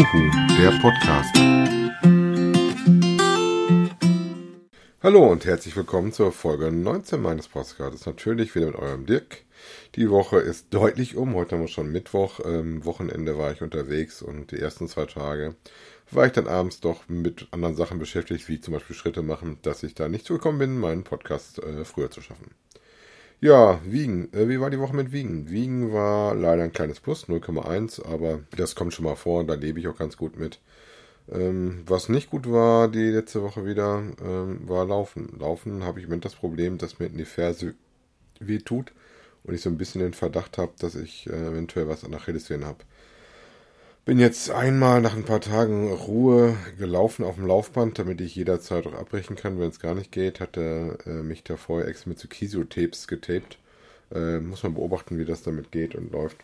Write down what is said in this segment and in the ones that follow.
Uhu, der Podcast. Hallo und herzlich willkommen zur Folge 19 meines Podcasts. Natürlich wieder mit eurem Dirk. Die Woche ist deutlich um. Heute haben wir schon Mittwoch. Ähm, Wochenende war ich unterwegs und die ersten zwei Tage war ich dann abends doch mit anderen Sachen beschäftigt, wie zum Beispiel Schritte machen, dass ich da nicht zugekommen bin, meinen Podcast äh, früher zu schaffen. Ja, Wiegen. Äh, wie war die Woche mit Wiegen? Wiegen war leider ein kleines Plus, 0,1, aber das kommt schon mal vor und da lebe ich auch ganz gut mit. Ähm, was nicht gut war die letzte Woche wieder, ähm, war Laufen. Laufen habe ich Moment das Problem, dass mir in die Ferse weh tut und ich so ein bisschen den Verdacht habe, dass ich äh, eventuell was an Achillessehnen habe. Bin jetzt einmal nach ein paar Tagen Ruhe gelaufen auf dem Laufband, damit ich jederzeit auch abbrechen kann, wenn es gar nicht geht. Hatte äh, mich da vorher extra mit so Kisio-Tapes getaped. Äh, muss man beobachten, wie das damit geht und läuft.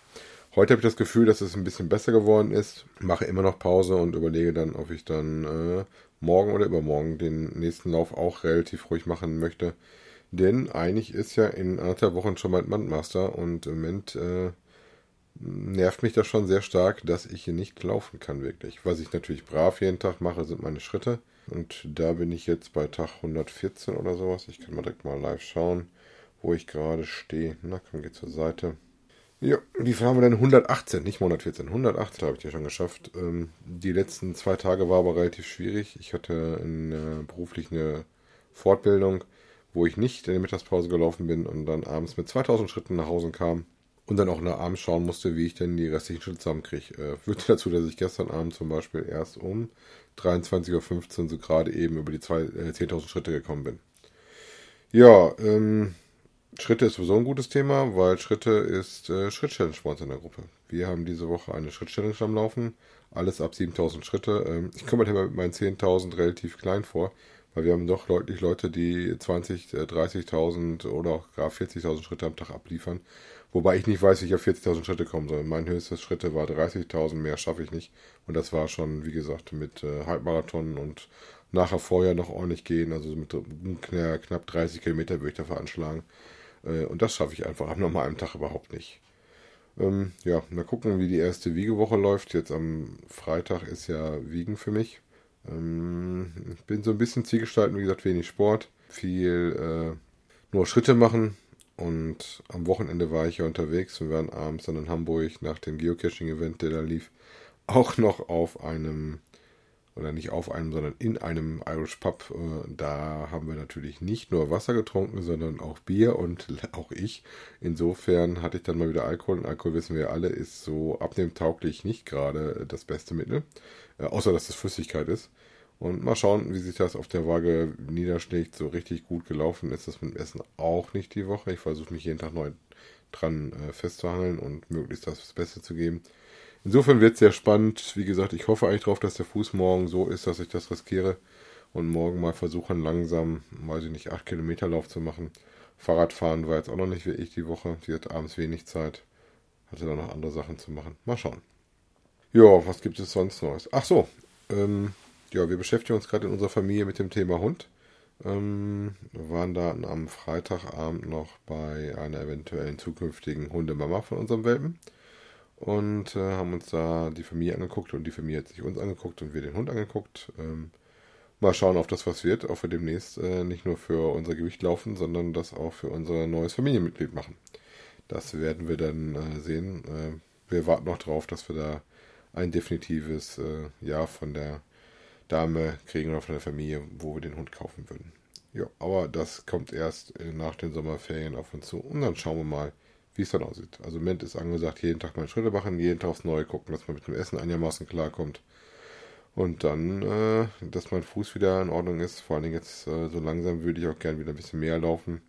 Heute habe ich das Gefühl, dass es ein bisschen besser geworden ist. Mache immer noch Pause und überlege dann, ob ich dann äh, morgen oder übermorgen den nächsten Lauf auch relativ ruhig machen möchte. Denn eigentlich ist ja in anderthalb Wochen schon mein Bandmaster und im Moment äh, nervt mich das schon sehr stark, dass ich hier nicht laufen kann wirklich. Was ich natürlich brav jeden Tag mache, sind meine Schritte. Und da bin ich jetzt bei Tag 114 oder sowas. Ich kann mal direkt mal live schauen, wo ich gerade stehe. Na komm, geh zur Seite. Ja, wie viel haben wir denn? 118, nicht 114. 118 habe ich ja schon geschafft. Ähm, die letzten zwei Tage war aber relativ schwierig. Ich hatte in, äh, beruflich eine Fortbildung, wo ich nicht in der Mittagspause gelaufen bin und dann abends mit 2000 Schritten nach Hause kam und dann auch nach Abend schauen musste, wie ich denn die restlichen Schritte zusammenkriege. Äh, führte dazu, dass ich gestern Abend zum Beispiel erst um 23.15 Uhr so gerade eben über die äh, 10.000 Schritte gekommen bin. Ja, ähm, Schritte ist sowieso ein gutes Thema, weil Schritte ist äh, Schritt-Challenge in der Gruppe. Wir haben diese Woche eine Schritt-Challenge am Laufen. Alles ab 7000 Schritte. Ähm, ich komme mir mit meinen 10.000 relativ klein vor, weil wir haben doch deutlich Leute, die 20, 30.000 äh, oder auch gar 40.000 Schritte am Tag abliefern. Wobei ich nicht weiß, wie ich auf 40.000 Schritte kommen soll. Mein höchstes Schritte war 30.000, mehr schaffe ich nicht. Und das war schon, wie gesagt, mit äh, Halbmarathon und nachher vorher noch ordentlich gehen. Also mit äh, knapp 30 Kilometer würde ich da veranschlagen. Äh, und das schaffe ich einfach am normalen Tag überhaupt nicht. Ähm, ja, mal gucken, wie die erste Wiegewoche läuft. Jetzt am Freitag ist ja Wiegen für mich. Ähm, ich bin so ein bisschen Zielgestalten, wie gesagt, wenig Sport. Viel äh, nur Schritte machen, und am Wochenende war ich ja unterwegs. Wir waren abends dann in Hamburg nach dem Geocaching-Event, der da lief, auch noch auf einem, oder nicht auf einem, sondern in einem Irish Pub. Äh, da haben wir natürlich nicht nur Wasser getrunken, sondern auch Bier und auch ich. Insofern hatte ich dann mal wieder Alkohol. Und Alkohol, wissen wir alle, ist so abnehmtauglich nicht gerade das beste Mittel. Äh, außer, dass es Flüssigkeit ist. Und mal schauen, wie sich das auf der Waage niederschlägt. So richtig gut gelaufen ist das mit dem Essen auch nicht die Woche. Ich versuche mich jeden Tag neu dran äh, festzuhangeln und möglichst das Beste zu geben. Insofern wird es sehr spannend. Wie gesagt, ich hoffe eigentlich darauf, dass der Fuß morgen so ist, dass ich das riskiere und morgen mal versuchen, langsam, weiß ich nicht, 8 Kilometer Lauf zu machen. Fahrradfahren war jetzt auch noch nicht wie ich die Woche. Die hat abends wenig Zeit. Hatte dann noch andere Sachen zu machen. Mal schauen. Ja, was gibt es sonst Neues? Ach so, ähm, ja, wir beschäftigen uns gerade in unserer Familie mit dem Thema Hund. Ähm, waren da am Freitagabend noch bei einer eventuellen zukünftigen Hundemama von unserem Welpen und äh, haben uns da die Familie angeguckt und die Familie hat sich uns angeguckt und wir den Hund angeguckt. Ähm, mal schauen, ob das was wird, ob wir demnächst äh, nicht nur für unser Gewicht laufen, sondern das auch für unser neues Familienmitglied machen. Das werden wir dann äh, sehen. Äh, wir warten noch drauf, dass wir da ein definitives äh, Ja von der Dame kriegen oder von der Familie, wo wir den Hund kaufen würden. Ja, aber das kommt erst äh, nach den Sommerferien auf uns zu und dann schauen wir mal, wie es dann aussieht. Also im Moment ist angesagt, jeden Tag mal Schritte machen, jeden Tag aufs Neue gucken, dass man mit dem Essen einigermaßen klarkommt. Und dann, äh, dass mein Fuß wieder in Ordnung ist. Vor allem jetzt äh, so langsam würde ich auch gerne wieder ein bisschen mehr laufen,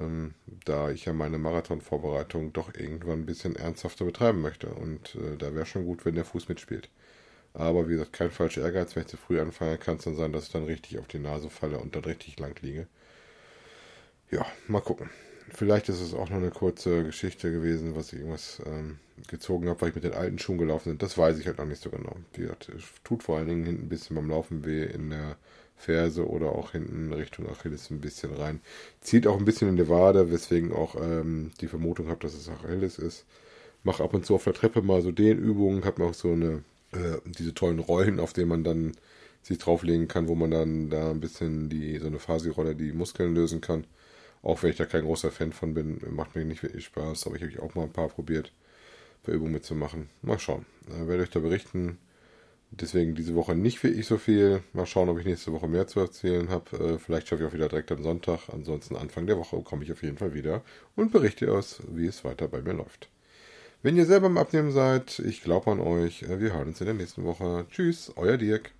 ähm, da ich ja meine Marathonvorbereitung doch irgendwann ein bisschen ernsthafter betreiben möchte. Und äh, da wäre schon gut, wenn der Fuß mitspielt. Aber wie gesagt, kein falscher Ehrgeiz. Wenn ich zu früh anfange, kann es dann sein, dass ich dann richtig auf die Nase falle und dann richtig lang liege. Ja, mal gucken. Vielleicht ist es auch noch eine kurze Geschichte gewesen, was ich irgendwas ähm, gezogen habe, weil ich mit den alten Schuhen gelaufen bin. Das weiß ich halt noch nicht so genau. Wie gesagt, es tut vor allen Dingen hinten ein bisschen beim Laufen weh in der Ferse oder auch hinten Richtung Achilles ein bisschen rein. Zieht auch ein bisschen in die Wade, weswegen auch ähm, die Vermutung habe, dass es Achilles ist. Mache ab und zu auf der Treppe mal so Dehnübungen, habe mir auch so eine äh, diese tollen Rollen, auf denen man dann sich drauflegen kann, wo man dann da ein bisschen die, so eine Fasi-Rolle die Muskeln lösen kann. Auch wenn ich da kein großer Fan von bin, macht mir nicht wirklich Spaß, aber ich habe auch mal ein paar probiert, bei Übungen mitzumachen. Mal schauen. Äh, werde euch da berichten. Deswegen diese Woche nicht wirklich so viel. Mal schauen, ob ich nächste Woche mehr zu erzählen habe. Äh, vielleicht schaffe ich auch wieder direkt am Sonntag. Ansonsten Anfang der Woche komme ich auf jeden Fall wieder und berichte euch, wie es weiter bei mir läuft. Wenn ihr selber im Abnehmen seid, ich glaube an euch. Äh, wir hören uns in der nächsten Woche. Tschüss, euer Dirk.